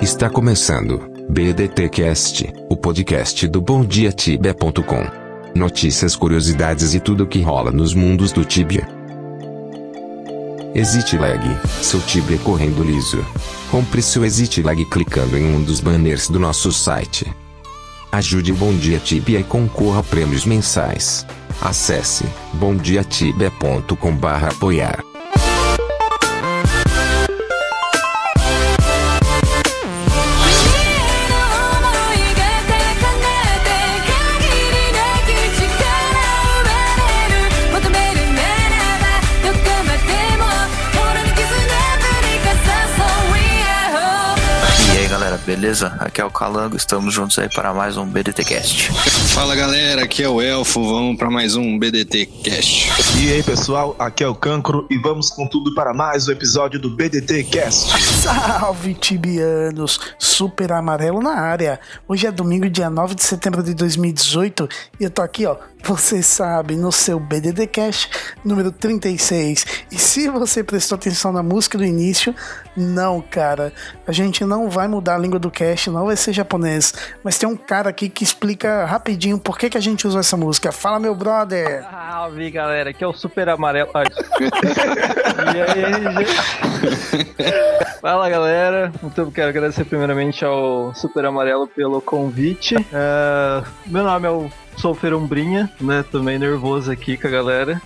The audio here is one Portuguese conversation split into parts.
Está começando BDT Cast, o podcast do BomDiaTibia.com. Notícias, curiosidades e tudo o que rola nos mundos do Tibia. Exit Lag, seu Tibia correndo liso. Compre seu Exit Lag clicando em um dos banners do nosso site. Ajude o Bom Dia Tibia e concorra a prêmios mensais. Acesse bomdiatibia.com/apoiar. beleza? Aqui é o Calango, estamos juntos aí para mais um BDT Cast. Fala galera, aqui é o Elfo, vamos para mais um BDT Cast. E aí pessoal, aqui é o Cancro e vamos com tudo para mais um episódio do BDT Cast. Salve tibianos, super amarelo na área. Hoje é domingo, dia 9 de setembro de 2018 e eu tô aqui, ó, você sabe, no seu BDD Cast número 36. E se você prestou atenção na música do início, não, cara, a gente não vai mudar a língua do cast, não vai ser japonês, mas tem um cara aqui que explica rapidinho por que, que a gente usou essa música. Fala, meu brother! Salve galera, aqui é o Super Amarelo. E aí, gente? Fala galera, então quero agradecer primeiramente ao Super Amarelo pelo convite. É, meu nome é o Sou Ferumbrinha, né? Também nervoso aqui com a galera.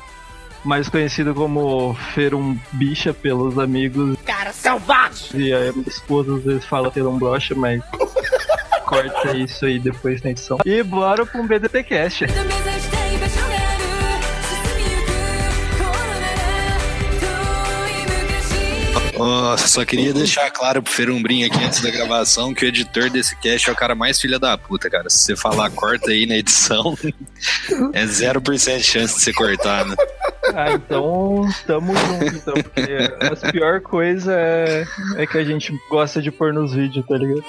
Mais conhecido como Ferumbicha pelos amigos. Cara selvagem! E a minha esposa às vezes fala Ferumbrocha, mas corta isso aí depois na edição. E bora pra um BDT Nossa, só queria deixar claro pro Ferumbrinho aqui antes da gravação que o editor desse cast é o cara mais filha da puta, cara. Se você falar corta aí na edição, é 0% de chance de você cortar, né? Ah, então tamo junto, então, porque a pior coisa é, é que a gente gosta de pôr nos vídeos, tá ligado?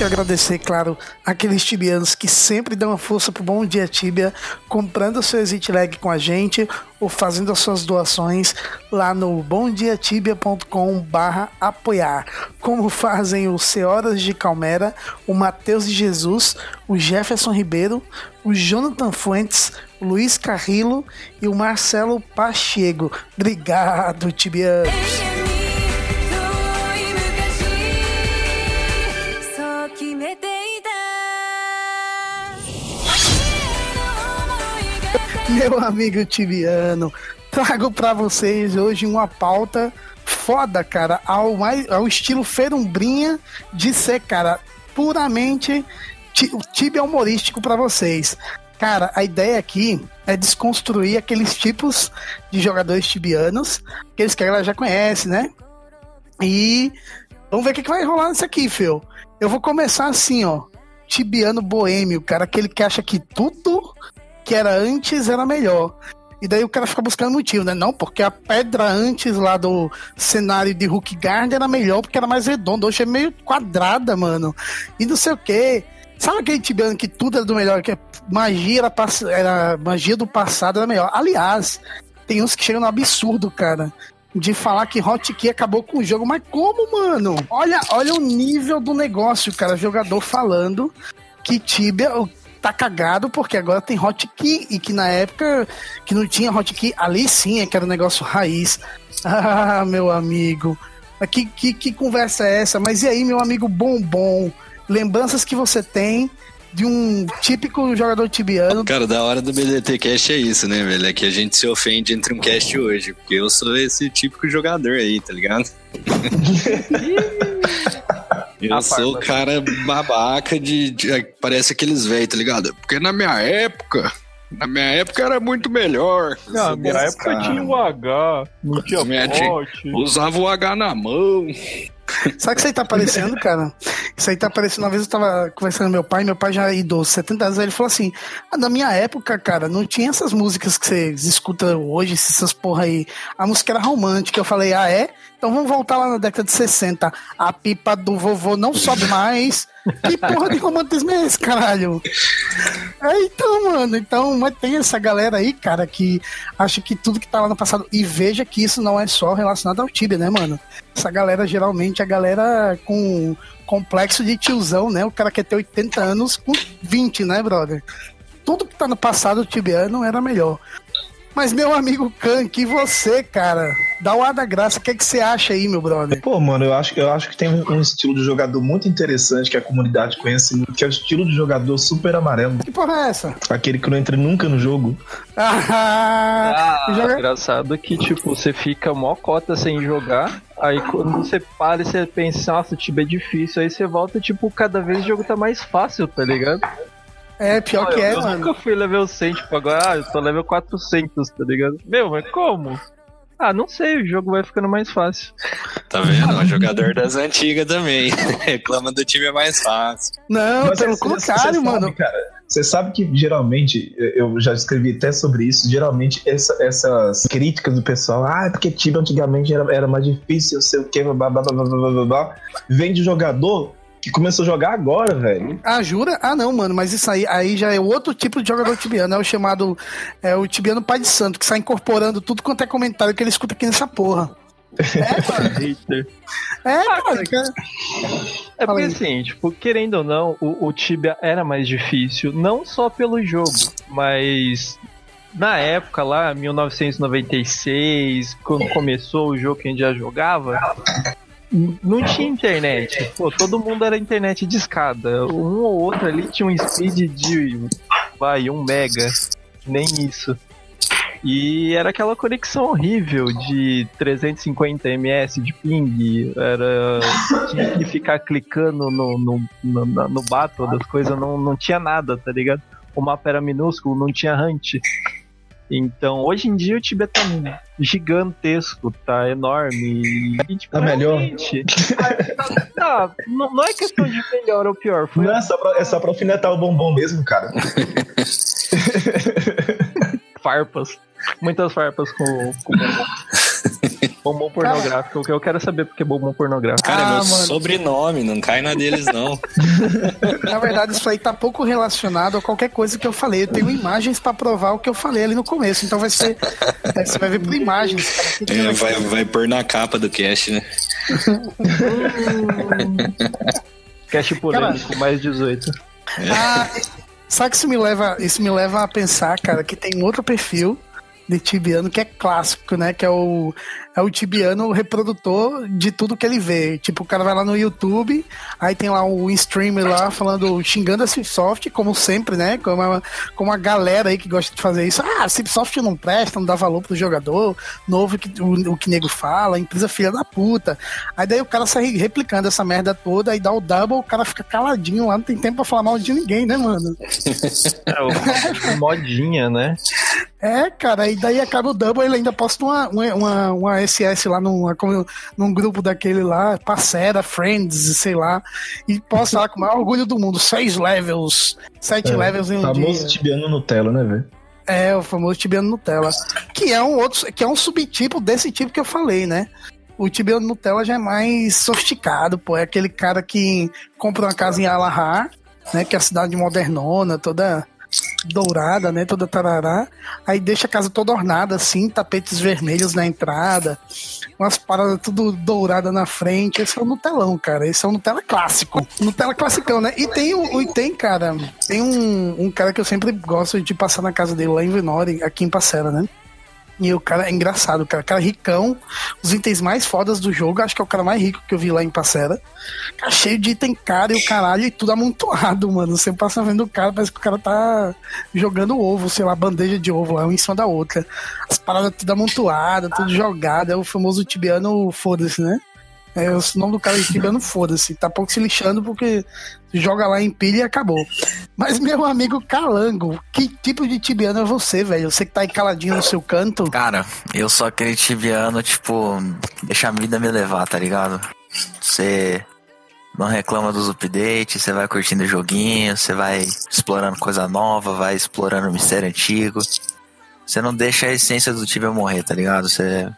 E eu agradecer, claro, aqueles tibianos que sempre dão uma força pro Bom Dia Tibia, comprando seu Exit Lag com a gente ou fazendo as suas doações lá no bomdiatibia.com barra apoiar, como fazem o Senhoras de Calmera, o Matheus de Jesus, o Jefferson Ribeiro, o Jonathan Fuentes, o Luiz Carrillo e o Marcelo Pacheco. Obrigado, tibianos! Meu amigo Tibiano, trago pra vocês hoje uma pauta foda, cara, ao, mais, ao estilo ferumbrinha de ser, cara, puramente ti- tibia humorístico pra vocês. Cara, a ideia aqui é desconstruir aqueles tipos de jogadores tibianos, aqueles que a galera já conhece, né? E vamos ver o que, que vai rolar nisso aqui, Phil. Eu vou começar assim, ó. Tibiano boêmio, cara, aquele que acha que tudo que era antes era melhor. E daí o cara fica buscando motivo, né? Não, porque a pedra antes lá do cenário de Hulk Garden era melhor porque era mais redonda. Hoje é meio quadrada, mano. E não sei o quê. Sabe aquele tibiano que tudo era do melhor, que magia era, era magia do passado era melhor. Aliás, tem uns que chegam no absurdo, cara. De falar que Hotkey acabou com o jogo. Mas como, mano? Olha, olha o nível do negócio, cara. Jogador falando que Tibia tá cagado porque agora tem hotkey e que na época que não tinha hotkey, ali sim é que era um negócio raiz. Ah, meu amigo. Mas Que, que, que conversa é essa? Mas e aí, meu amigo Bombom? Lembranças que você tem de um típico jogador tibiano? Cara, da hora do BDT Cast é isso, né, velho? É que a gente se ofende entre um cast hoje, porque eu sou esse típico jogador aí, tá ligado? Eu A sou o cara babaca de, de- Parece aqueles velhos, tá ligado? Porque na minha época. Na minha época era muito melhor. Na minha época tinha o H, não tinha pote. Usava o H na mão. Sabe o que isso aí tá aparecendo, cara? Isso aí tá aparecendo. Uma vez eu tava conversando com meu pai, meu pai já é idoso, 70 anos, aí ele falou assim: ah, na minha época, cara, não tinha essas músicas que vocês escutam hoje, essas porra aí. A música era romântica. Eu falei, ah, é? Então vamos voltar lá na década de 60. A pipa do vovô não sobe mais. Que porra de romantismo é esse, caralho? É, então, mano, então, mas tem essa galera aí, cara, que acha que tudo que tá lá no passado. E veja que isso não é só relacionado ao Tibia, né, mano? Essa galera geralmente é a galera com complexo de tiozão, né? O cara quer ter 80 anos com 20, né, brother? Tudo que tá no passado tibiano era melhor. Mas, meu amigo Khan, que você, cara, dá o ar da graça, o que, é que você acha aí, meu brother? Pô, mano, eu acho, eu acho que tem um, um estilo de jogador muito interessante que a comunidade conhece muito, que é o estilo de jogador super amarelo. Que porra é essa? Aquele que não entra nunca no jogo. Ah, Ah, joga- engraçado que, tipo, você fica mó cota sem jogar. Aí quando você para e você pensa, nossa, o Tibia é difícil. Aí você volta, tipo, cada vez o jogo tá mais fácil, tá ligado? É, pior que é, eu mano. nunca fui level 100, tipo, agora ah, eu tô level 400, tá ligado? Meu, mas como? Ah, não sei, o jogo vai ficando mais fácil. Tá vendo? É um jogador das antigas também. Reclama do time é mais fácil. Não, Mas pelo contrário, sabe, mano. cara, você sabe que geralmente, eu já escrevi até sobre isso, geralmente essa- essas críticas do pessoal, ah, é porque Tibia antigamente era, era mais difícil, eu sei o que, blá, blá, blá, blá, blá, blá, blá, vem de jogador que começou a jogar agora, velho. Ah, jura? Ah, não, mano, mas isso aí, aí já é outro tipo de jogador tibiano, é o chamado, é o tibiano pai de santo, que sai incorporando tudo quanto é comentário que ele escuta aqui nessa porra. Hater. É, Ah, cara, cara. É porque assim, tipo, querendo ou não, o, o Tibia era mais difícil, não só pelo jogo, mas na época lá, 1996, quando começou o jogo que a gente já jogava, não tinha internet. Pô, todo mundo era internet de escada. Um ou outro ali tinha um speed de, vai, um mega, nem isso. E era aquela conexão horrível de 350 ms de ping, era tinha que ficar clicando no, no, no, no, no das coisas, não, não tinha nada, tá ligado? O mapa era minúsculo, não tinha hunt. Então, hoje em dia o Tibia tá gigantesco, tá enorme. E, tipo, Tá melhor? realmente, tá, não, não é questão de melhor ou pior, foi Não é só pra, é só pra alfinetar o bombom mesmo, cara. farpas. Muitas farpas com, com bombom. Bombom pornográfico, que eu quero saber porque é bombom pornográfico. Cara, é Ah, meu mano. sobrenome, não cai na deles, não. Na verdade, isso aí tá pouco relacionado a qualquer coisa que eu falei. Eu tenho imagens pra provar o que eu falei ali no começo. Então vai ser. é, você vai ver por imagens, cara. Que que É, vai- vai, pôr na capa do cast, né? Cast polêmico, mais 18. Ah, sabe que isso me leva, isso me leva a pensar, cara, que tem outro perfil de tibiano que é clássico, né? Que é o, é o tibiano reprodutor de tudo que ele vê. Tipo, o cara vai lá no YouTube, aí tem lá um streamer lá falando, xingando a Cipsoft, como sempre, né? Como a, como a galera aí que gosta de fazer isso. Ah, a Cipsoft não presta, não dá valor pro jogador, novo que, o, o que nego fala, empresa filha da puta. Aí daí o cara sai replicando essa merda toda, aí dá o double, o cara fica caladinho lá, não tem tempo pra falar mal de ninguém, né, mano? É, o, modinha, né? É, cara, e daí acaba o double, ele ainda posta uma, uma, uma, SS lá num, num grupo daquele lá, parceira, friends, sei lá, e posta lá com o maior orgulho do mundo, seis levels, sete É, levels em um Famoso dia. tibiano Nutella, né, velho? É, o famoso tibiano Nutella. Que é um outro, que é um subtipo desse tipo que eu falei, né? O tibiano Nutella já é mais sofisticado, pô. É aquele cara que compra uma casa em Alahar, né? Que é a cidade modernona, toda dourada, né? Toda tarará. Aí deixa a casa toda ornada, assim, tapetes vermelhos na entrada, umas paradas tudo dourada na frente. Esse é o Nutelão, cara. Esse é o Nutella clássico. Nutella classicão, né? E tem, o- e tem cara, tem um, um cara que eu sempre gosto de passar na casa dele lá em Venore, aqui em Passera, né? E o cara é engraçado, cara. O cara é ricão, os itens mais fodas do jogo, acho que é o cara mais rico que eu vi lá em Passera. Cara, cheio de item caro e o caralho, e tudo amontoado, mano. Você passa vendo o cara, parece que o cara tá jogando ovo, sei lá, bandeja de ovo lá, uma em cima da outra. As paradas tudo amontoadas, tudo jogado. É o famoso tibiano foda-se, né? É, o nome do cara é tibiano foda-se. Tá pouco se lixando porque joga lá em pilha e acabou. Mas, meu amigo Calango, que tipo de tibiano é você, velho? Você que tá aí caladinho no seu canto? Cara, eu sou aquele tibiano, tipo, deixa a vida me levar, tá ligado? Você não reclama dos updates, você vai curtindo o joguinho, você vai explorando coisa nova, vai explorando o mistério antigo. Você não deixa a essência do Tibia morrer, tá ligado? Você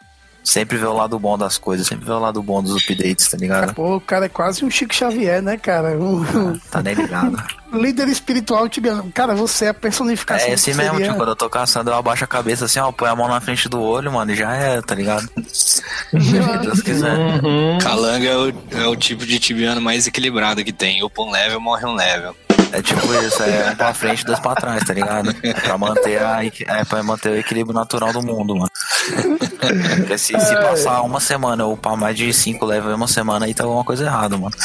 Sempre vê o lado bom das coisas, sempre vê o lado bom dos updates, tá ligado? Pô, o cara é quase um Chico Xavier, né, cara? Um, Tá nem ligado. líder espiritual tibiano. Cara, você é a personificação É assim que mesmo, seria- tipo, quando eu tô caçando, eu abaixo a cabeça assim, ó, põe a mão na frente do olho, mano, e já é, tá ligado? Se Deus quiser. Uhum. Calanga é o, é o tipo de tibiano mais equilibrado que tem. Upa um level, morre um level. É tipo isso, é um pra frente e dois pra trás, tá ligado? Pra manter, a, é, pra manter o equilíbrio natural do mundo, mano. Porque se, se passar uma semana eu upar mais de cinco levels em uma semana, aí tá alguma coisa errada, mano.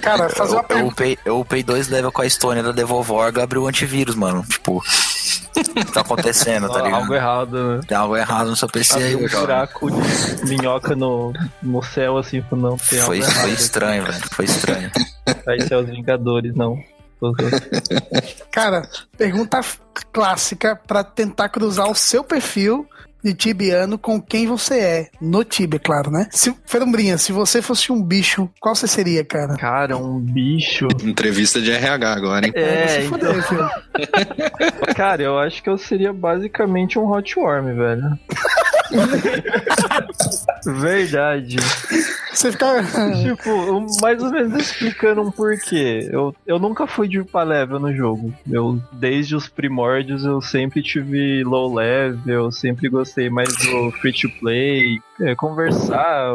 Cara, fazer uma Eu, eu, pergunta. upei, eu upei dois levels com a Estônia da Devolvorga, abriu o antivírus, mano. Tipo, o que tá acontecendo, tá Algo ligado? errado, né? Tem algo errado no seu PC aí, um buraco de minhoca no, no céu, assim, não tem algo Foi, errado. foi estranho, velho. Foi estranho. Aí são os Vingadores, não. Cara, pergunta clássica pra tentar cruzar o seu perfil de tibiano com quem você é. No Tibia, claro, né? Se, Ferumbrinha, se você fosse um bicho, qual você seria, cara? Cara, um bicho. Entrevista de RH agora, hein? É, então, fudeu, filho. cara, eu acho que eu seria basicamente um hot worm, velho. Verdade. Você fica. tipo, mais ou menos explicando um porquê. Eu, eu nunca fui de upar level no jogo. Eu, desde os primórdios, eu sempre tive low level, eu sempre gostei mais do free to play, é, conversar,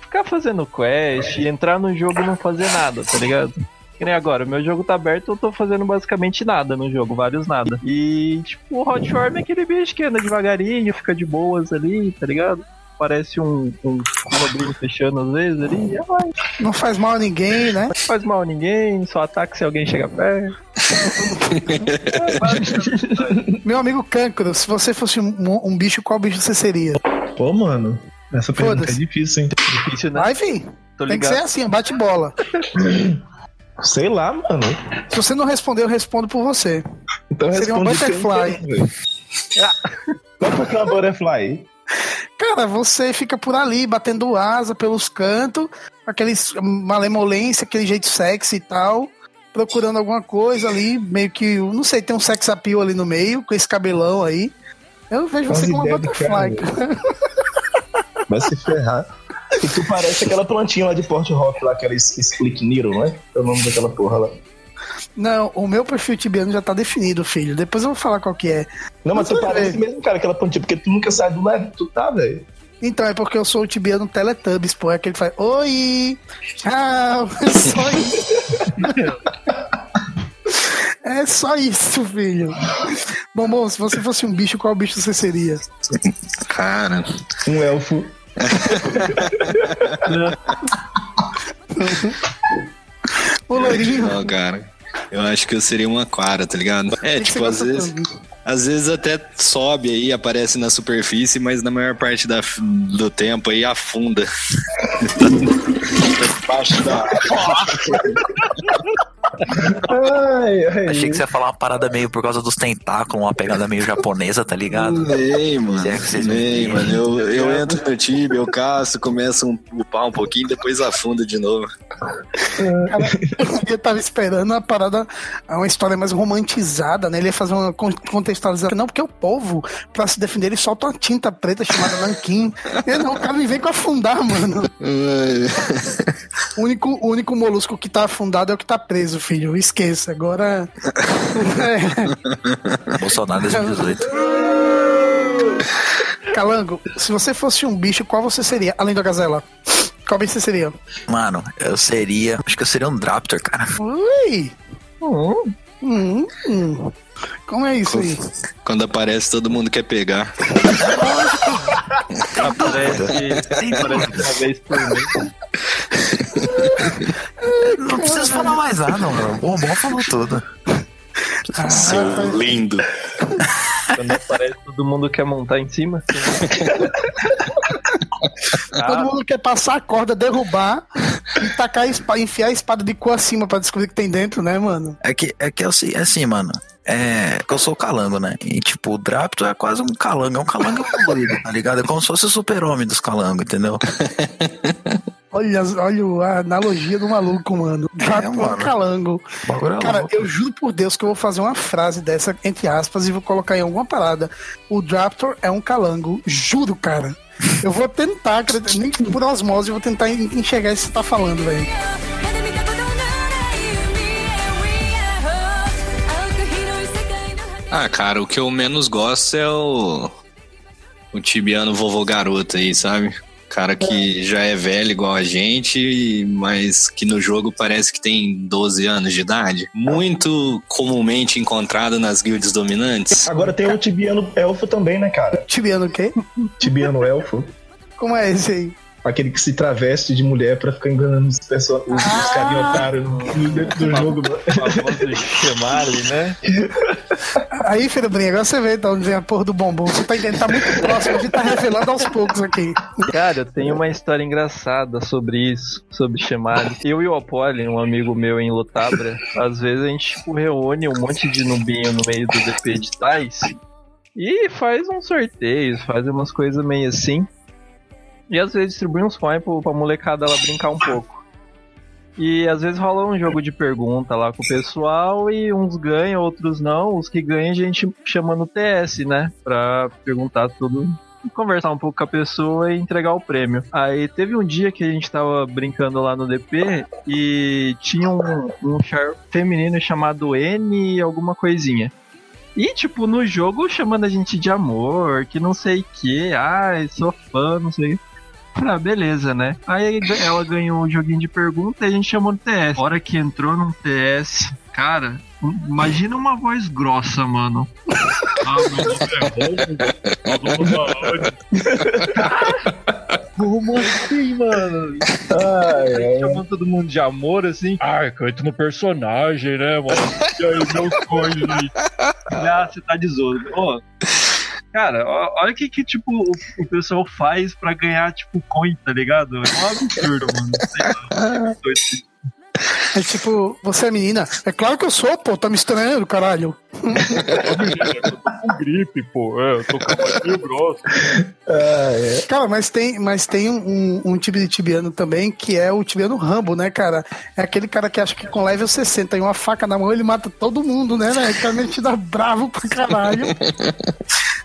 ficar fazendo quest, entrar no jogo e não fazer nada, tá ligado? Que nem agora, meu jogo tá aberto, eu tô fazendo basicamente nada no jogo, vários nada. E, tipo, o Hot Worm é aquele bicho que anda devagarinho, fica de boas ali, tá ligado? Parece um, um cobrinho fechando às vezes ali, vai. Não faz mal a ninguém, né? Não faz mal a ninguém, só ataca se alguém chega perto. Meu amigo Cancro, se você fosse um, um bicho, qual bicho você seria? Pô, mano, essa pergunta é difícil, hein? Difícil, né? Vai, filho. Tô Tem que ser assim, bate bola. Sei lá, mano. Se você não responder, eu respondo por você. Então Seria um butterfly. é uma butterfly? Cara, você fica por ali, batendo asa pelos cantos, aqueles malemolência, aquele jeito sexy e tal, procurando alguma coisa ali, meio que, não sei, tem um sex appeal ali no meio, com esse cabelão aí. Eu vejo você como uma butterfly. cara. Vai se ferrar. E tu parece aquela plantinha lá de Port Rock, lá, aquela Split Needle, né? É o nome daquela porra lá. Não, o meu perfil tibiano já tá definido, filho. Depois eu vou falar qual que é. Não, mas Mas tu parece ver. mesmo, cara, aquela plantinha, porque tu nunca sai do lado que tu tá, velho. Então, é porque eu sou o tibiano Teletubbies, pô. É aquele que faz, oi, tchau, é só isso. É só isso, filho. Bom, bom, se você fosse um bicho, qual bicho você seria? Cara, Um elfo. O loirinho. não, cara. Eu acho que eu seria uma aquara, tá ligado? É, tipo, às vezes, tanto? Às vezes até sobe aí, aparece na superfície, mas na maior parte da, do tempo aí afunda. Debaixo da Ai, ai. Achei que você ia falar uma parada meio por causa dos tentáculos, uma pegada meio japonesa, tá ligado? Nem, mano. Se é que vocês Nem, mano. Eu, eu entro no time, eu caço, começo a upar um pouquinho, depois afunda de novo. Cara, eu tava esperando uma parada, uma história mais romantizada, né? Ele ia fazer uma con- contextualização. Não, porque o povo, pra se defender, ele solta uma tinta preta chamada Nanquim. E não, o cara me vem com afundar, mano. O único, o único molusco que tá afundado é o que tá preso, filho. Esqueça. Agora. É. Bolsonaro 2018. Calango, se você fosse um bicho, qual você seria? Além da gazela. Qual bicho você seria? Mano, eu seria. Acho que eu seria um Draptor, cara. Ui! Hum, Hum, hum. Como é isso aí? Quando aparece, todo mundo quer pegar. aparece, aparece uma vez por mês. Não preciso falar mais nada, mano. O Bombom falou tudo. Ah, Seu lindo. Quando aparece, todo mundo quer montar em cima. Todo mundo quer passar a corda, derrubar e tacar a espada, enfiar a espada de cu acima pra descobrir o que tem dentro, né, mano? É que é, que é assim, é assim, mano. É que eu sou calango, né? E tipo, o Draptor é quase um calango. É um calango evoluído, tá ligado? É como se fosse o super-homem dos calangos, entendeu? Olha, olha a analogia do maluco, é, tá mano. Gato é, calango. Bagulho é Cara, louco. eu juro por Deus que eu vou fazer uma frase dessa, entre aspas, e vou colocar em alguma parada. O Draptor é um calango. Juro, cara. Eu vou tentar, nem por osmose, eu vou tentar enxergar isso que você tá falando, velho. Ah, cara, o que eu menos gosto é o. O tibiano vovô garoto aí, sabe? Cara que já é velho igual a gente, mas que no jogo parece que tem 12 anos de idade. Muito comumente encontrado nas guildas dominantes. Agora tem o Tibiano Elfo também, né, cara? Tibiano o quê? Tibiano Elfo. Como é esse aí? Aquele que se traveste de mulher pra ficar enganando os, perso- os, os carinha otários no, no- dentro do jogo. Shemali, né? Aí, filho Brinha, agora você vê de onde vem a porra do bombom. Você tá entendendo? Tá muito próximo, a gente tá revelando aos poucos aqui. Cara, eu tenho uma história engraçada sobre isso, sobre Shemali. Eu e o Apolli, um amigo meu em Lotabra, às vezes a gente tipo, reúne um monte de nubinho no meio do DP de Tais e faz uns sorteios, faz umas coisas meio assim. E às vezes distribui uns coins pro- pra molecada lá brincar um pouco. E às vezes rola um jogo de pergunta lá com o pessoal e uns ganham, outros não. Os que ganham a gente chama no TS, né? Pra perguntar tudo conversar um pouco com a pessoa e entregar o prêmio. Aí teve um dia que a gente tava brincando lá no DP e tinha um, um char feminino chamado N alguma coisinha. E, tipo, no jogo chamando a gente de amor, que não sei o que, ai, sou fã, não sei. Ah, beleza, né? Aí ela ganhou um joguinho de pergunta e a gente chamou no TS. A hora que entrou no TS, cara, imagina uma voz grossa, mano. Ah, meu nome é Como assim, mano? Ai, ai. Chamando todo mundo de amor, assim. Ah, canto no personagem, né, mano? E aí, meus coisas. Ah, você tá de. Ó, cara, olha o que, que tipo, o, o pessoal faz pra ganhar, tipo, coin, tá ligado? É um absurdo, mano. Sei lá. É tipo, você é menina? É claro que eu sou, pô, tá me estranhando, caralho. Eu tô com gripe, pô. É, eu tô com cabelo grosso. Ai, Cara, mas tem, mas tem um, um, um tipo de tibiano também, que é o tibiano Rambo, né, cara? É aquele cara que acha que com level 60 e uma faca na mão ele mata todo mundo, né, velho? Aquela mentira bravo pra caralho.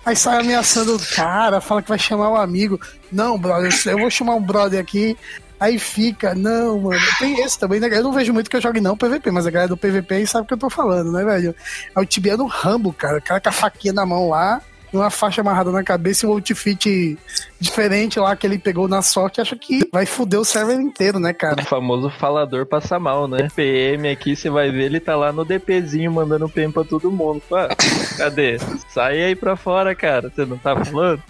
Aí sai ameaçando o cara, fala que vai chamar um amigo. Não, brother, eu vou chamar um brother aqui. Aí fica, não, mano. Tem esse também, né? Eu não vejo muito que eu jogue não PVP, mas a galera do PVP sabe o que eu tô falando, né, velho? É o tibiano Rambo, cara. O cara com a faquinha na mão lá, uma faixa amarrada na cabeça e um outfit diferente lá que ele pegou na sorte, acha que vai foder o server inteiro, né, cara? O famoso falador passa mal, né? PM aqui, você vai ver, ele tá lá no DPzinho mandando PM pra todo mundo. Pô, cadê? Sai aí pra fora, cara. Você não tá falando?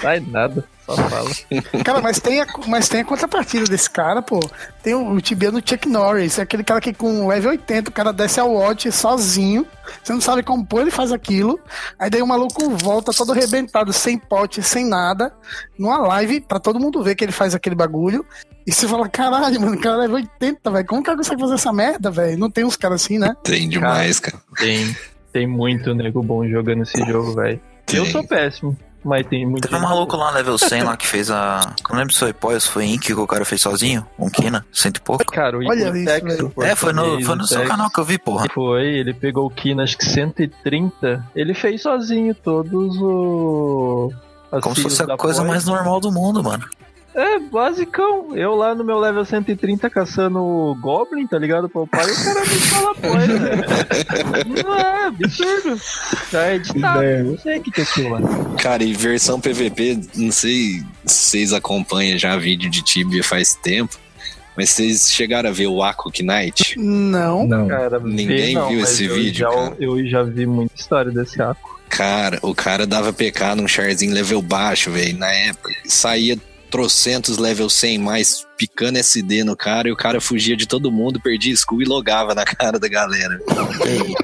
Sai nada, só fala. Cara, mas tem, a, mas tem a contrapartida desse cara, pô. Tem o, o tibiano Chuck Norris, é aquele cara que com level 80, o cara desce ao watch sozinho. Você não sabe como pô, ele faz aquilo. Aí daí o maluco volta todo arrebentado, sem pote, sem nada, numa live pra todo mundo ver que ele faz aquele bagulho. E você fala, caralho, mano, o cara level 80, velho. Como que cara consegue fazer essa merda, velho? Não tem uns caras assim, né? Tem demais, cara. Tem, tem muito nego bom jogando esse jogo, velho. Eu sou péssimo, mas tem muito. Teve um maluco lá, level 100 lá, que fez a. Não lembro se foi Poi ou se foi Inc que o cara fez sozinho. Um Kina, cento e pouco. Cara, o Olha isso, Tex, velho. o É, foi no, foi no seu canal que eu vi, porra. Foi, ele pegou o Kina, acho que 130. Ele fez sozinho todos o. as Como se fosse a coisa Poi. mais normal do mundo, mano. É, basicão. Eu lá no meu level 130 caçando o Goblin, tá ligado? Pro pai, o cara me fala coisa. Não é, absurdo. Já é editado, É. não sei o que que é aquilo lá. Cara, e versão PVP, não sei se vocês acompanham já vídeo de Tibia faz tempo, mas vocês chegaram a ver o Aqua Knight? Não. não. Cara, Ninguém não, viu esse eu vídeo, já, cara. Eu já vi muita história desse arco. Cara, o cara dava PK num charzinho level baixo, velho, na época. Saía trocentos level 100 mais, picando SD no cara, e o cara fugia de todo mundo, perdia skull e logava na cara da galera.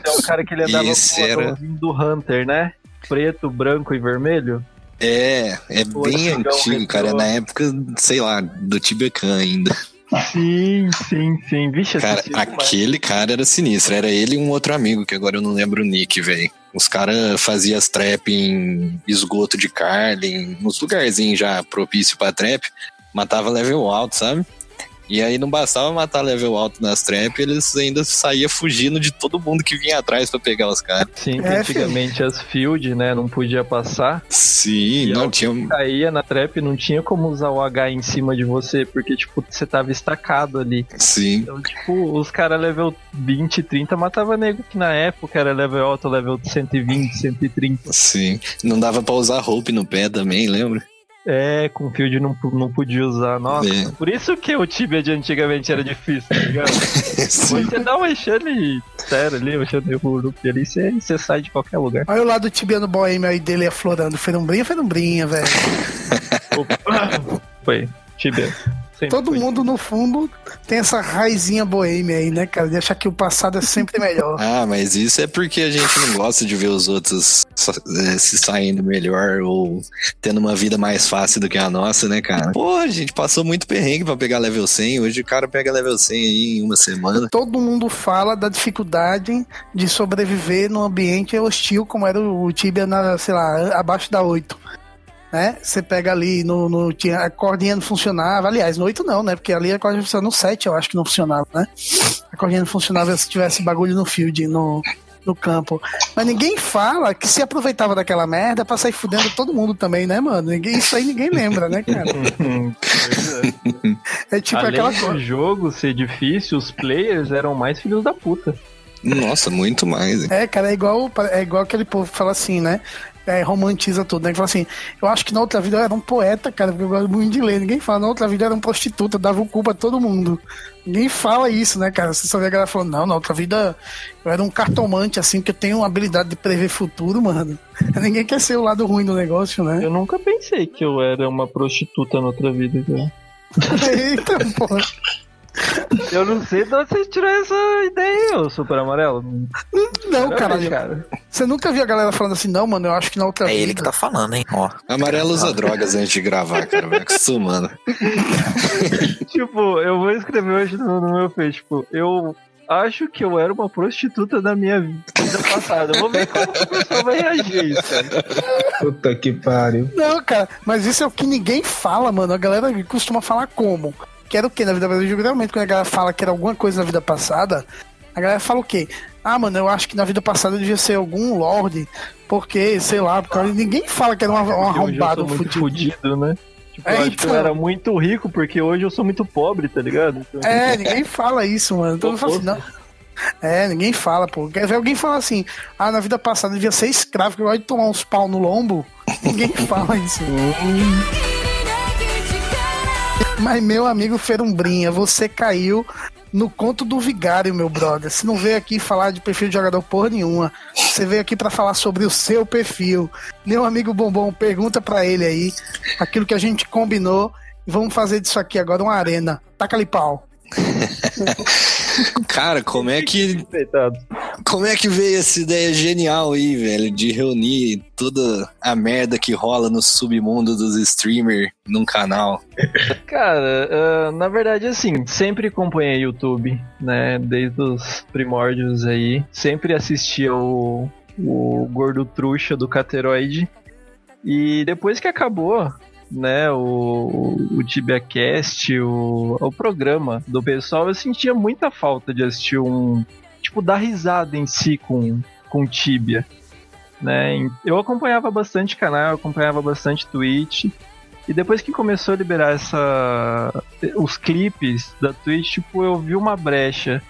É o cara que ele andava Esse com o era- do Hunter, né? Preto, branco e vermelho. É, é O bem antigo, cara. É na época, sei lá, do Tibecan ainda. Sim, sim, sim. Vixe, Cara, aquele cara era sinistro. Era ele e um outro amigo, que agora eu não lembro o nick, velho. Os caras faziam as trap em esgoto de Carlin, nos lugarzinhos já propício pra trap. matava level alto, sabe? E aí não bastava matar level alto nas trap, eles ainda saíam fugindo de todo mundo que vinha atrás pra pegar os caras. Sim, É, antigamente as field, né, não podia passar. Sim, E não tinha. um Caía na trap, não tinha como usar o H em cima de você, porque, tipo, você tava estacado ali. Sim. Então, tipo, os caras level 20, 30 matava nego que na época era level alto, level 120, 130. Sim. Não dava pra usar roupa no pé também, lembra? É, com field não, não podia usar. Nossa, É. por isso que o Tibia de antigamente era difícil, tá ligado? Você dá um Enxane sério ali, um Enxane Rurup ali, você, você sai de qualquer lugar. Olha o lado tibiano boêmio aí dele aflorando. Ferumbrinha, ferumbrinha, velho. Foi, Tibia. Sempre Todo foi. mundo, no fundo, tem essa raizinha boêmia aí, né, cara? De achar que o passado é sempre melhor. Ah, mas isso é porque a gente não gosta de ver os outros eh, se saindo melhor ou tendo uma vida mais fácil do que a nossa, né, cara? Pô, a gente passou muito perrengue pra pegar level 100. Hoje o cara pega level 100 aí em uma semana. Todo mundo fala da dificuldade de sobreviver num ambiente hostil, como era o Tibia, na, sei lá, abaixo da 8. Né? Você pega ali no, no. tinha- A cordinha não funcionava. Aliás, no 8 não, né? Porque ali a cordinha funcionava no 7, eu acho que não funcionava, né? A cordinha não funcionava se tivesse bagulho no field, no, no campo. Mas ninguém fala que se aproveitava daquela merda pra sair fudendo todo mundo também, né, mano? Ninguém, isso aí ninguém lembra, né, cara? É. Tipo Além aquela coisa. jogo ser difícil, os players eram mais filhos da puta. Nossa, muito mais. hein? É, cara, é igual, é igual aquele povo que fala assim, né? É, romantiza tudo, né? Que fala assim, eu acho que na outra vida eu era um poeta, cara, porque eu gosto muito de ler. Ninguém fala, na outra vida eu era um prostituta, dava o cu pra todo mundo. Ninguém fala isso, né, cara? Você só vê a galera falando, não, na outra vida eu era um cartomante, assim, que eu tenho uma habilidade de prever futuro, mano. Ninguém quer ser o lado ruim do negócio, né? Eu nunca pensei que eu era uma prostituta na outra vida, cara. Eita, porra. Eu não sei de onde você tirou essa ideia, ô Super Amarelo. Não, Caralho, caralho. cara. Você nunca viu a galera falando assim, não, mano, eu acho que na outra É vida. ele que tá falando, hein? Ó. Amarelo usa drogas antes de gravar, cara. Vai acostumando. Tipo, eu vou escrever hoje no, no meu Face, tipo, eu acho que eu era uma prostituta da minha vida passada. Eu vou ver como a pessoa vai reagir a isso, cara. Puta que pariu. Não, cara, mas isso é o que ninguém fala, mano. A galera costuma falar como? Que era o quê na vida passada? Geralmente, quando a galera fala que era alguma coisa na vida passada, a galera fala o quê? Ah, mano, eu acho que na vida passada devia ser algum lorde, porque, sei lá, porque ninguém fala que era um, um arrombado muito fudido. fudido, né? Tipo, É, eu acho que eu então. era muito rico, porque hoje eu sou muito pobre, tá ligado? Então, É, ninguém fala isso, mano. Então eu falo assim, não. É, ninguém fala, pô. Quer ver alguém falar assim, ah, na vida passada devia ser escravo, que eu gosto de tomar uns pau no lombo? Ninguém fala isso. Mas, meu amigo Ferumbrinha, você caiu no conto do vigário, meu brother. Você não veio aqui falar de perfil de jogador porra nenhuma. Você veio aqui pra falar sobre o seu perfil. Meu amigo Bombom, pergunta pra ele aí aquilo que a gente combinou. Vamos fazer disso aqui agora uma arena. Taca ali pau. Cara, como é que como é que veio essa ideia genial aí, velho, de reunir toda a merda que rola no submundo dos streamers num canal? Cara, ah, na verdade, assim, sempre acompanhei YouTube, né? Desde os primórdios aí. Sempre assistia o, o Gordo Truxa do Cateroide. E depois que acabou, né, o, o TibiaCast, o, o programa do pessoal, eu sentia muita falta de assistir um. Tipo, dar risada em si com, com Tibia. Né? Eu acompanhava bastante canal, acompanhava bastante Twitch. E depois que começou a liberar essa os clipes da Twitch, tipo, eu vi uma brecha.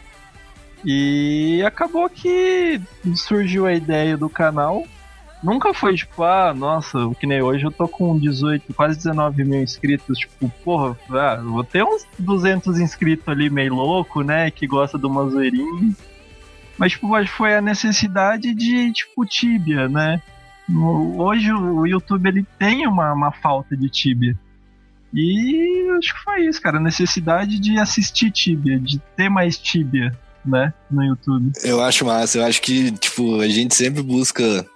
E acabou que surgiu a ideia do canal. Nunca foi tipo, ah, nossa, que nem hoje eu tô com 18, quase 19 mil inscritos. Tipo, porra, ah, vou ter uns 200 inscritos ali meio louco, né? Que gosta de uma zoeirinha. Mas, tipo, foi a necessidade de, tipo, Tibia, né? Hoje o YouTube ele tem uma, uma falta de Tibia. E acho que foi isso, cara. A necessidade de assistir Tibia, de ter mais Tibia, né? No YouTube. Eu acho massa, eu acho que, tipo, a gente sempre busca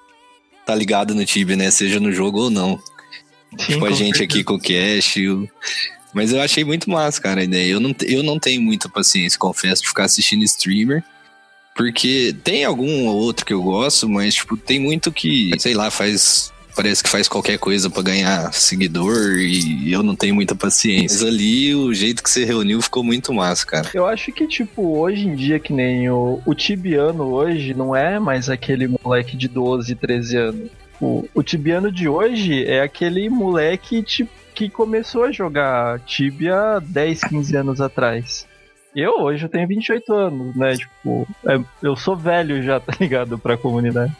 tá ligado no Tibia, né? Seja no jogo ou não. tipo, a gente certeza. aqui com o Cash. o- Mas eu achei muito massa, cara, a ideia. Eu não, eu não tenho muita paciência, confesso, de ficar assistindo streamer. Porque tem algum ou outro que eu gosto, mas, tipo, tem muito que, sei lá, faz parece que faz qualquer coisa pra ganhar seguidor e eu não tenho muita paciência. Mas ali o jeito que você reuniu ficou muito massa, cara. Eu acho que, tipo, hoje em dia, que nem o, o Tibiano hoje, não é mais aquele moleque de 12, 13 anos. O, o Tibiano de hoje é aquele moleque, tipo, que começou a jogar Tibia 10, 15 anos atrás. Eu hoje eu tenho 28 anos, né? Tipo, é- eu sou velho já, tá ligado? Pra comunidade.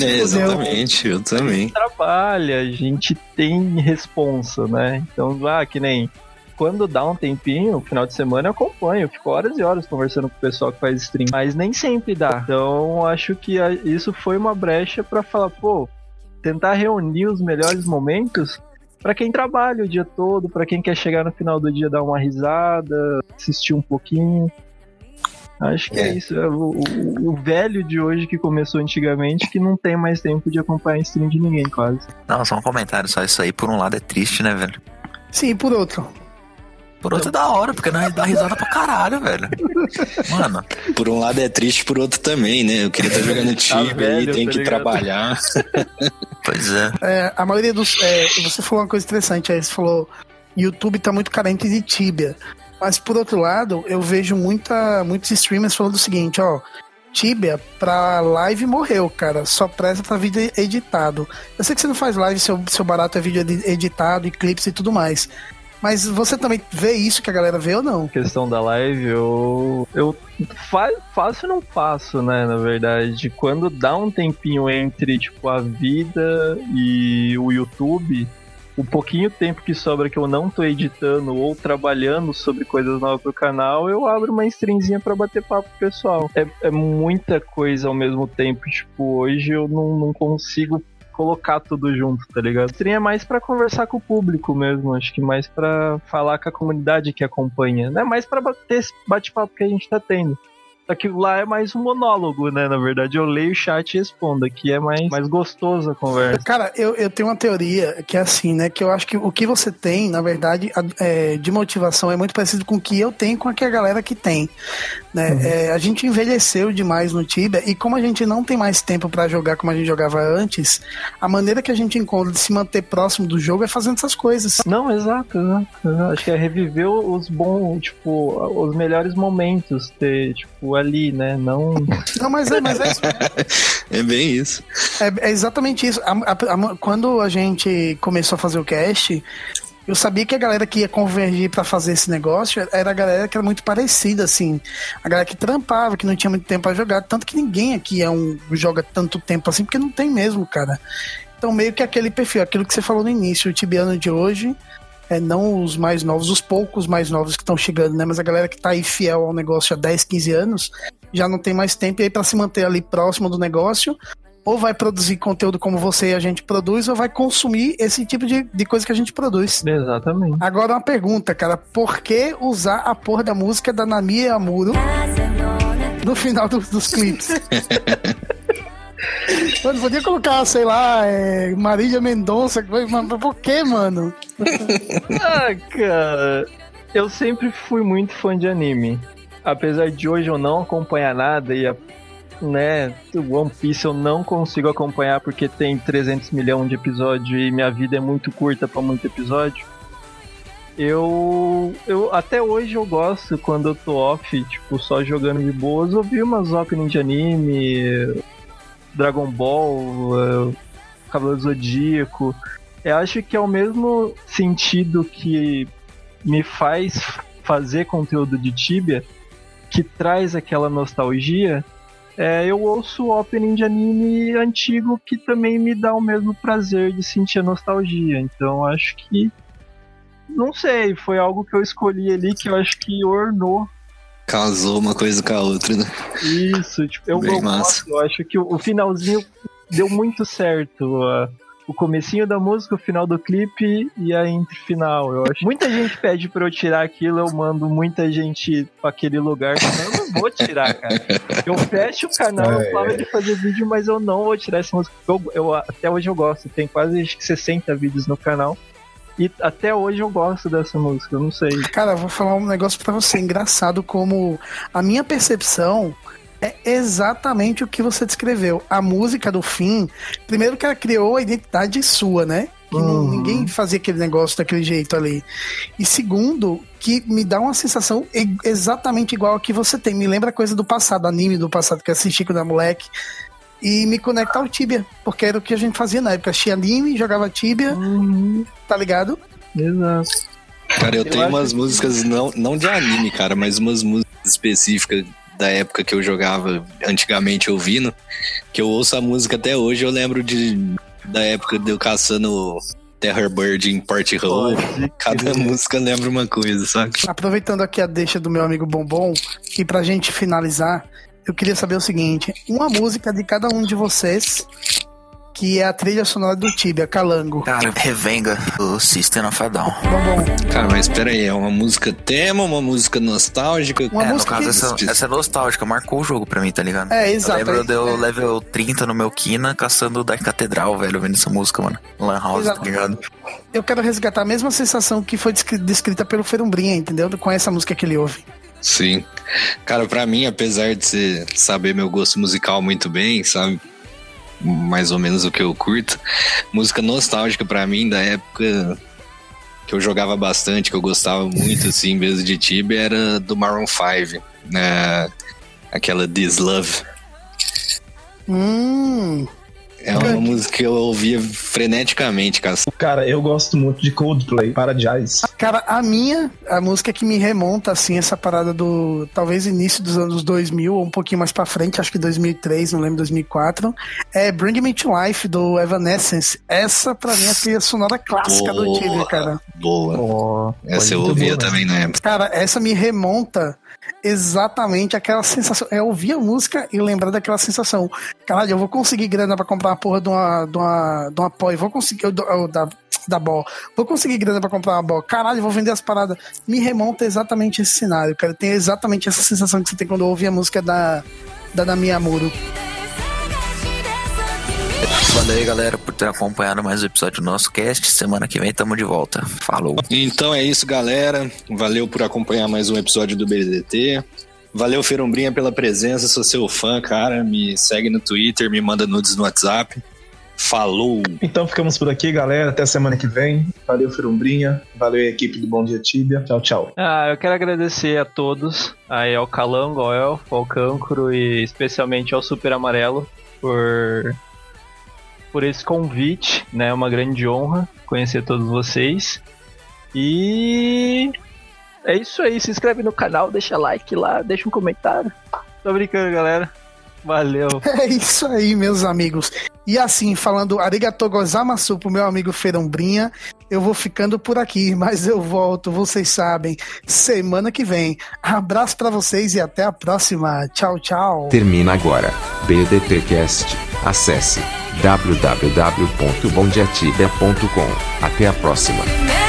É, exatamente, eu também. trabalha, a gente tem responsa, né? Então, ah, que nem quando dá um tempinho, final de semana eu acompanho, eu fico horas e horas conversando com o pessoal que faz stream, mas nem sempre dá. Então, acho que a- isso foi uma brecha pra falar, pô, tentar reunir os melhores momentos pra quem trabalha o dia todo, pra quem quer chegar no final do dia dar uma risada, assistir um pouquinho. Acho que é, É. isso. É o, o- o velho de hoje que começou antigamente que não tem mais tempo de acompanhar stream de ninguém, quase. Não, só um comentário, só isso aí por um lado é triste, né, velho? Sim, por outro. Por outro é da hora, porque nós dá risada pra caralho, velho. Mano, Por um lado é triste, por outro também, né? Eu queria estar jogando Tibia Tá velho, e tem tá que ligado? trabalhar. pois é. É, a maioria dos. é, você falou uma coisa interessante aí, você falou YouTube tá muito carente de Tibia. Mas por outro lado, eu vejo muita, muitos streamers falando o seguinte, ó. Tibia pra live morreu, cara. Só presta pra vídeo editado. Eu sei que você não faz live, seu, seu barato é vídeo edi- editado, e clipes e tudo mais. Mas você também vê isso que a galera vê ou não? questão da live, eu. Eu fa faço e não faço, né? Na verdade. Quando dá um tempinho entre, tipo, a vida e o YouTube, o pouquinho tempo que sobra que eu não tô editando ou trabalhando sobre coisas novas pro canal, eu abro uma streamzinha pra bater papo pessoal. É, é muita coisa ao mesmo tempo. Tipo, hoje eu não, não consigo colocar tudo junto, tá ligado? Stream é mais pra conversar com o público mesmo, acho que mais pra falar com a comunidade que acompanha, né? Mais pra bater esse bate-papo que a gente tá tendo. Que lá é mais um monólogo, né? Na verdade, eu leio o chat e respondo. Aqui é mais, mais gostoso a conversa. Cara, eu, eu tenho uma teoria que é assim, né? Que eu acho que o que você tem, na verdade, é, de motivação é muito parecido com o que eu tenho com a que a galera que tem. Né? É, a gente envelheceu demais no Tibia e como a gente não tem mais tempo pra jogar como a gente jogava antes, a maneira que a gente encontra de se manter próximo do jogo é fazendo essas coisas. Não, exato, exato. exato. Acho que é reviver os bons, tipo, os melhores momentos, ter, tipo, ali, né? Não. Não, mas é, mas é isso. É bem isso. É, é exatamente isso. A- a- a- quando a gente começou a fazer o cast, eu sabia que a galera que ia convergir pra fazer esse negócio era a galera que era muito parecida, assim. A galera que trampava, que não tinha muito tempo pra jogar. Tanto que ninguém aqui é um, joga tanto tempo assim, porque não tem mesmo, cara. Então, meio que aquele perfil, aquilo que você falou no início, o Tibiano de hoje. É, não os mais novos, os poucos mais novos que estão chegando, né? Mas a galera que tá aí fiel ao negócio há 10, 15 anos, já não tem mais tempo e aí pra se manter ali próximo do negócio, ou vai produzir conteúdo como você e a gente produz, ou vai consumir esse tipo de, de coisa que a gente produz. Exatamente. Agora uma pergunta, cara, por que usar a porra da música da Nami Amuro no final dos, dos clipes? Mano, podia colocar, sei lá, é, Marília Mendonça, por que, mano? Ah, cara, eu sempre fui muito fã de anime. Apesar de hoje eu não acompanhar nada e né, One Piece eu não consigo acompanhar porque tem 300 milhões de episódios e minha vida é muito curta pra muito episódio. Eu, eu até hoje eu gosto quando eu tô off, tipo, só jogando de boas, ouvir umas openings de anime, Dragon Ball, eh, Cavaleiro Zodíaco. Eu acho que é o mesmo sentido que me faz fazer conteúdo de Tibia, que traz aquela nostalgia. É, eu ouço opening de anime antigo que também me dá o mesmo prazer de sentir a nostalgia. Então acho que. Não sei, foi algo que eu escolhi ali que eu acho que ornou Casou uma coisa com a outra, né? isso, tipo, eu, Bem eu massa. gosto, eu acho que o, finalzinho deu muito certo. a- o comecinho da música, o final do clipe e a entre final. Eu acho. Muita gente pede pra eu tirar aquilo, eu mando muita gente pra aquele lugar. Eu não vou tirar, cara. Eu fecho o canal, É, eu paro de fazer vídeo, mas eu não vou tirar essa música. Eu, eu- até hoje eu gosto. Tem quase acho que 60 vídeos no canal. E até hoje eu gosto dessa música, eu não sei. Cara, eu vou falar um negócio pra você, engraçado como a minha percepção é exatamente o que você descreveu. A música do fim, primeiro que ela criou a identidade sua, né? Que Uhum. ninguém fazia aquele negócio daquele jeito ali. E segundo, que me dá uma sensação exatamente igual a que você tem. Me lembra coisa do passado, anime do passado que eu assisti quando era moleque. E me conecta ao Tibia, porque era o que a gente fazia na época. Assistia anime, jogava Tibia, tá ligado? Exato. Cara, eu, Eu tenho acho umas que- músicas, não, não de anime, cara, mas umas músicas específicas da época que eu jogava antigamente ouvindo, que eu ouço a música até hoje, eu lembro de da época de eu caçando Terror Bird em Party Hole. Cada música lembra uma coisa, sabe? Aproveitando aqui a deixa do meu amigo Bombom, e pra gente finalizar, eu queria saber o seguinte: uma música de cada um de vocês, que é a trilha sonora do Tibia, Calango. Cara, Revenga, do System of a Down. Bombom, Cara, mas pera aí, é uma música tema, uma música nostálgica? Uma é, no música caso, que- essa, essa é nostálgica, marcou o jogo pra mim, tá ligado? É, Eu exato. lembro de eu É. level 30 no meu Kina caçando da Catedral, velho, vendo essa música, mano. Lan House, Exato. tá ligado? eu quero resgatar a mesma sensação que foi descri- descrita pelo Ferumbrinha, entendeu? Com essa música que ele ouve. Sim. Cara, pra mim, apesar de você saber meu gosto musical muito bem, sabe? Mais ou menos o que eu curto. Música nostálgica pra mim da época que eu jogava bastante, que eu gostava muito, assim, mesmo de Tibia, era do Maroon 5. Né? Aquela This Love. Hum. É uma música que eu ouvia freneticamente, cara. Cara, eu gosto muito de Coldplay, Paradise. Cara, a minha, a música que me remonta, assim, essa parada do, talvez, início dos anos 2000, ou um pouquinho mais pra frente, acho que 2003, não lembro, 2004, é Bring Me to Life, do Evanescence. Essa, pra mim, é a trilha sonora clássica do Boa. Tibia, cara. Boa. Oh, Essa eu ouvia boa, né? também na época. Cara, essa me remonta exatamente aquela sensação. É ouvir a música e lembrar daquela sensação. Caralho, eu vou conseguir grana pra comprar uma porra de uma, de uma, de uma apoio. Vou conseguir. eu eu da, da Ball. Vou conseguir grana pra comprar uma Ball. Caralho, vou vender as paradas. Me remonta exatamente esse cenário, cara. Tem exatamente essa sensação que você tem quando ouve a música da, da Nami Amuro. Valeu aí, galera, por ter acompanhado mais um episódio do nosso cast. Semana que vem tamo de volta. Falou. Então é isso, galera. Valeu por acompanhar mais um episódio do BDT. Valeu, Ferumbrinha, pela presença. Sou seu fã, cara. Me segue no Twitter, me manda nudes no WhatsApp. Falou! Então ficamos por aqui, galera. Até semana que vem. Valeu, Ferumbrinha. Valeu, equipe do Bom Dia Tibia. Tchau, tchau. Ah, eu quero agradecer a todos, aí ao Calango, ao Elfo, ao Cancro e especialmente ao Super Amarelo por por esse convite, né? É uma grande honra conhecer todos vocês. E é isso aí, se inscreve no canal, deixa like lá, deixa um comentário. Tô brincando, galera. Valeu. É isso aí, meus amigos. E assim, falando arigatou gozamasu pro meu amigo Ferombrinha, eu vou ficando por aqui, mas eu volto, vocês sabem, semana que vem. Abraço pra vocês e até a próxima. Tchau, tchau. Termina agora. BDTcast. Acesse www.bondiatibia.com. Até a próxima.